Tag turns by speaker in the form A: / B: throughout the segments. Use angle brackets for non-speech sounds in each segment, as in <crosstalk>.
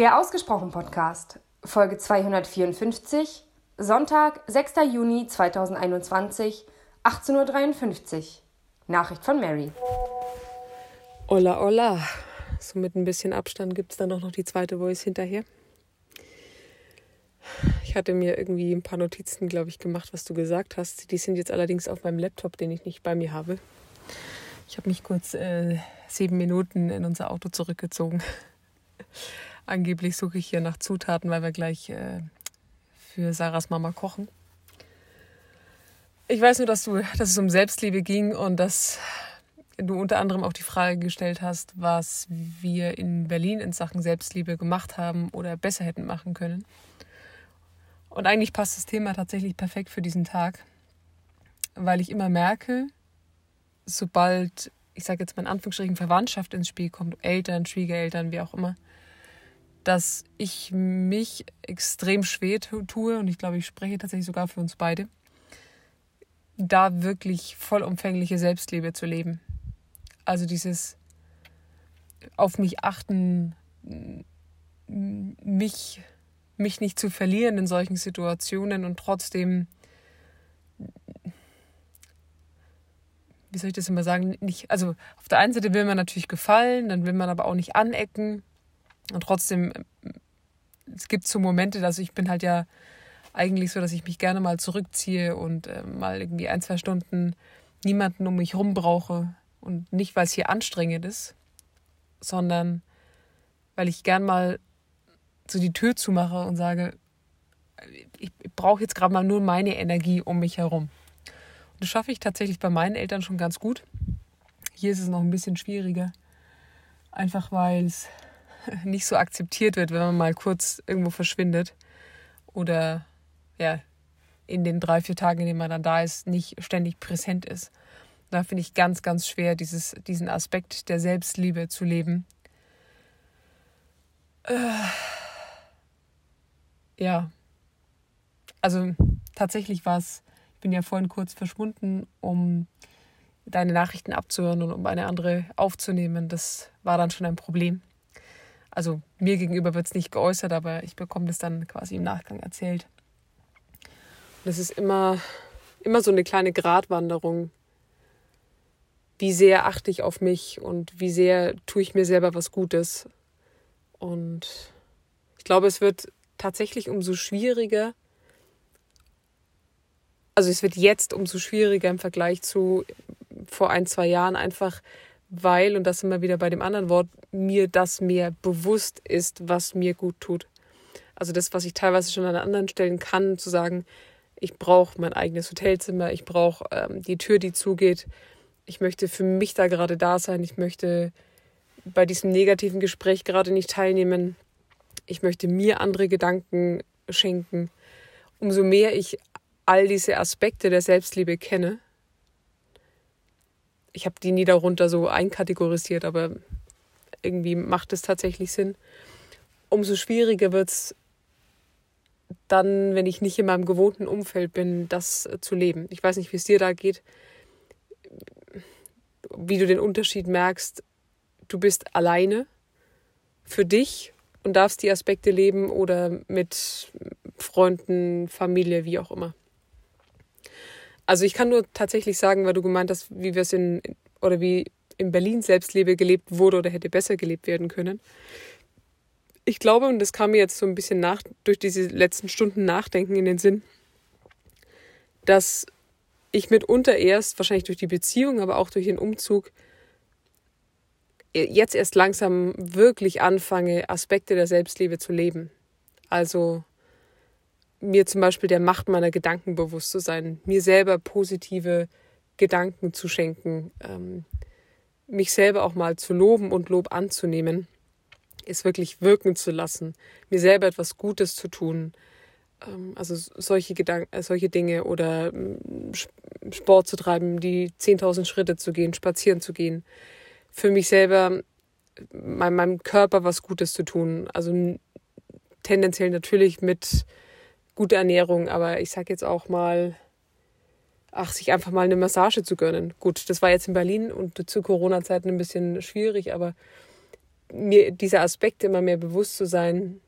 A: Der Ausgesprochen Podcast, Folge 254, Sonntag, 6. Juni 2021, 18.53 Uhr. Nachricht von Mary.
B: Hola, hola. So mit ein bisschen Abstand gibt es dann auch noch die zweite Voice hinterher. Ich hatte mir irgendwie ein paar Notizen, glaube ich, gemacht, was du gesagt hast. Die sind jetzt allerdings auf meinem Laptop, den ich nicht bei mir habe. Ich habe mich kurz äh, sieben Minuten in unser Auto zurückgezogen. Angeblich suche ich hier nach Zutaten, weil wir gleich äh, für Sarahs Mama kochen. Ich weiß nur, dass, du, dass es um Selbstliebe ging und dass du unter anderem auch die Frage gestellt hast, was wir in Berlin in Sachen Selbstliebe gemacht haben oder besser hätten machen können. Und eigentlich passt das Thema tatsächlich perfekt für diesen Tag, weil ich immer merke, sobald, ich sage jetzt mal in Anführungsstrichen, Verwandtschaft ins Spiel kommt, Eltern, Schwiegereltern, wie auch immer, dass ich mich extrem schwer tue und ich glaube, ich spreche tatsächlich sogar für uns beide, da wirklich vollumfängliche Selbstliebe zu leben. Also dieses auf mich achten, mich, mich nicht zu verlieren in solchen Situationen und trotzdem, wie soll ich das immer sagen, nicht, also auf der einen Seite will man natürlich gefallen, dann will man aber auch nicht anecken und trotzdem, es gibt so Momente, dass ich bin halt ja eigentlich so, dass ich mich gerne mal zurückziehe und äh, mal irgendwie ein, zwei Stunden niemanden um mich rum brauche. Und nicht, weil es hier anstrengend ist, sondern weil ich gern mal so die Tür zumache und sage, ich brauche jetzt gerade mal nur meine Energie um mich herum. Und das schaffe ich tatsächlich bei meinen Eltern schon ganz gut. Hier ist es noch ein bisschen schwieriger. Einfach weil es <laughs> nicht so akzeptiert wird, wenn man mal kurz irgendwo verschwindet oder ja, in den drei, vier Tagen, in denen man dann da ist, nicht ständig präsent ist. Da finde ich ganz, ganz schwer, dieses, diesen Aspekt der Selbstliebe zu leben. Äh, ja, also tatsächlich war es, ich bin ja vorhin kurz verschwunden, um deine Nachrichten abzuhören und um eine andere aufzunehmen. Das war dann schon ein Problem. Also mir gegenüber wird es nicht geäußert, aber ich bekomme das dann quasi im Nachgang erzählt. Das ist immer, immer so eine kleine Gratwanderung. Wie sehr achte ich auf mich und wie sehr tue ich mir selber was Gutes. Und ich glaube, es wird tatsächlich umso schwieriger. Also es wird jetzt umso schwieriger im Vergleich zu vor ein, zwei Jahren, einfach weil, und das immer wieder bei dem anderen Wort, mir das mehr bewusst ist, was mir gut tut. Also das, was ich teilweise schon an anderen Stellen kann, zu sagen, ich brauche mein eigenes Hotelzimmer, ich brauche ähm, die Tür, die zugeht. Ich möchte für mich da gerade da sein. Ich möchte bei diesem negativen Gespräch gerade nicht teilnehmen. Ich möchte mir andere Gedanken schenken. Umso mehr ich all diese Aspekte der Selbstliebe kenne, ich habe die nie darunter so einkategorisiert, aber irgendwie macht es tatsächlich Sinn. Umso schwieriger wird es dann, wenn ich nicht in meinem gewohnten Umfeld bin, das zu leben. Ich weiß nicht, wie es dir da geht, wie du den Unterschied merkst. Du bist alleine für dich und darfst die Aspekte leben oder mit Freunden, Familie, wie auch immer. Also ich kann nur tatsächlich sagen, weil du gemeint hast, wie wir es in oder wie in Berlin Selbstlebe gelebt wurde oder hätte besser gelebt werden können. Ich glaube, und das kam mir jetzt so ein bisschen nach, durch diese letzten Stunden Nachdenken in den Sinn, dass ich mitunter erst, wahrscheinlich durch die Beziehung, aber auch durch den Umzug, jetzt erst langsam wirklich anfange, Aspekte der Selbstliebe zu leben. Also mir zum Beispiel der Macht meiner Gedanken bewusst zu sein, mir selber positive Gedanken zu schenken, ähm, mich selber auch mal zu loben und Lob anzunehmen, es wirklich wirken zu lassen, mir selber etwas Gutes zu tun, ähm, also solche Gedanken, äh, solche Dinge oder ähm, Sport zu treiben, die 10.000 Schritte zu gehen, spazieren zu gehen, für mich selber meinem Körper was Gutes zu tun, also tendenziell natürlich mit gute Ernährung, aber ich sag jetzt auch mal, ach, sich einfach mal eine Massage zu gönnen. Gut, das war jetzt in Berlin und zu Corona-Zeiten ein bisschen schwierig, aber mir dieser Aspekte immer mehr bewusst zu sein.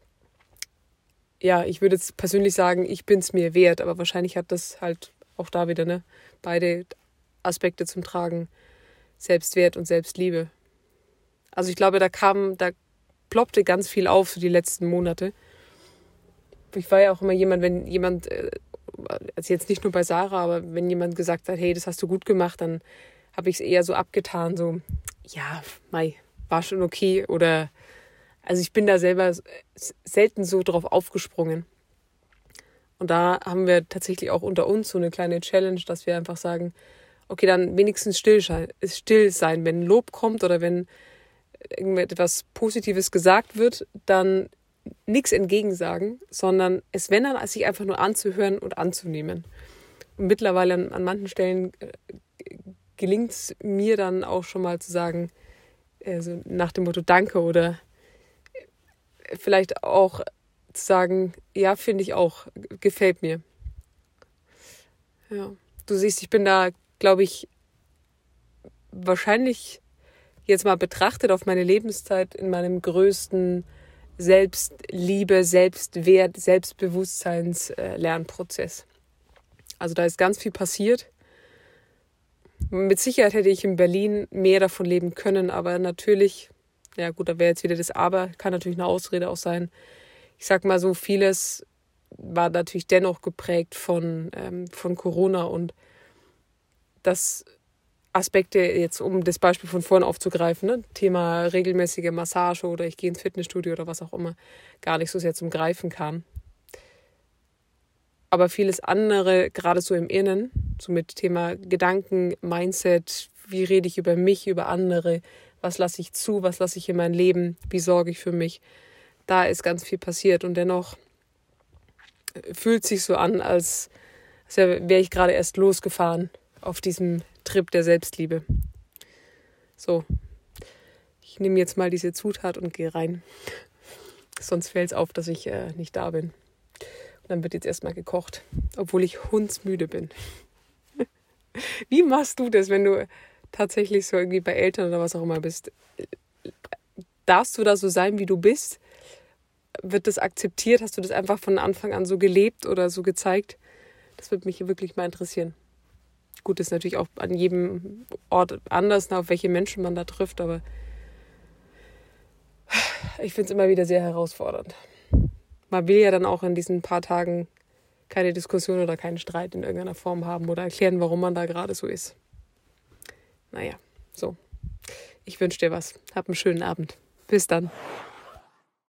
B: Ja, ich würde jetzt persönlich sagen, ich bin es mir wert, aber wahrscheinlich hat das halt auch da wieder ne, beide Aspekte zum Tragen. Selbstwert und Selbstliebe. Also ich glaube, da kam, da ploppte ganz viel auf so die letzten Monate. Ich war ja auch immer jemand, wenn jemand, äh, also jetzt nicht nur bei Sarah, aber wenn jemand gesagt hat, hey, das hast du gut gemacht, dann habe ich es eher so abgetan, so, ja, Mai, war schon okay. Oder also ich bin da selber selten so drauf aufgesprungen. Und da haben wir tatsächlich auch unter uns so eine kleine Challenge, dass wir einfach sagen, okay, dann wenigstens still, still sein. Wenn Lob kommt oder wenn irgendetwas Positives gesagt wird, dann nichts entgegensagen, sondern es, wenn dann, sich einfach nur anzuhören und anzunehmen. Und mittlerweile an, an manchen Stellen äh, gelingt es mir dann auch schon mal zu sagen, also nach dem Motto Danke oder vielleicht auch zu sagen, ja, finde ich auch, gefällt mir. Ja, du siehst, ich bin da, glaube ich, wahrscheinlich jetzt mal betrachtet auf meine Lebenszeit in meinem größten Selbstliebe, Selbstwert, Selbstbewusstseins-Lernprozess. Also da ist ganz viel passiert. Mit Sicherheit hätte ich in Berlin mehr davon leben können, aber natürlich, ja gut, da wäre jetzt wieder das Aber, kann natürlich eine Ausrede auch sein. Ich sag mal so, vieles war natürlich dennoch geprägt von, ähm, von Corona und das Aspekte, jetzt um das Beispiel von vorn aufzugreifen, ne? Thema regelmäßige Massage oder ich gehe ins Fitnessstudio oder was auch immer, gar nicht so sehr zum Greifen kam. Aber vieles andere, gerade so im Innen, so mit Thema Gedanken, Mindset, wie rede ich über mich, über andere, was lasse ich zu, was lasse ich in mein Leben, wie sorge ich für mich, da ist ganz viel passiert und dennoch fühlt sich so an, als, als wäre ich gerade erst losgefahren auf diesem Trip der Selbstliebe. So, ich nehme jetzt mal diese Zutat und gehe rein. <laughs> Sonst fällt es auf, dass ich äh, nicht da bin. Und dann wird jetzt erstmal gekocht, obwohl ich hundsmüde bin. <laughs> Wie machst du das, wenn du tatsächlich so irgendwie bei Eltern oder was auch immer bist? Darfst du da so sein, wie du bist? Wird das akzeptiert? Hast du das einfach von Anfang an so gelebt oder so gezeigt? Das würde mich wirklich mal interessieren. Gut, ist natürlich auch an jedem Ort anders, auf welche Menschen man da trifft, aber ich finde es immer wieder sehr herausfordernd. Man will ja dann auch in diesen paar Tagen keine Diskussion oder keinen Streit in irgendeiner Form haben oder erklären, warum man da gerade so ist. Naja, so. Ich wünsche dir was. Hab einen schönen Abend. Bis dann.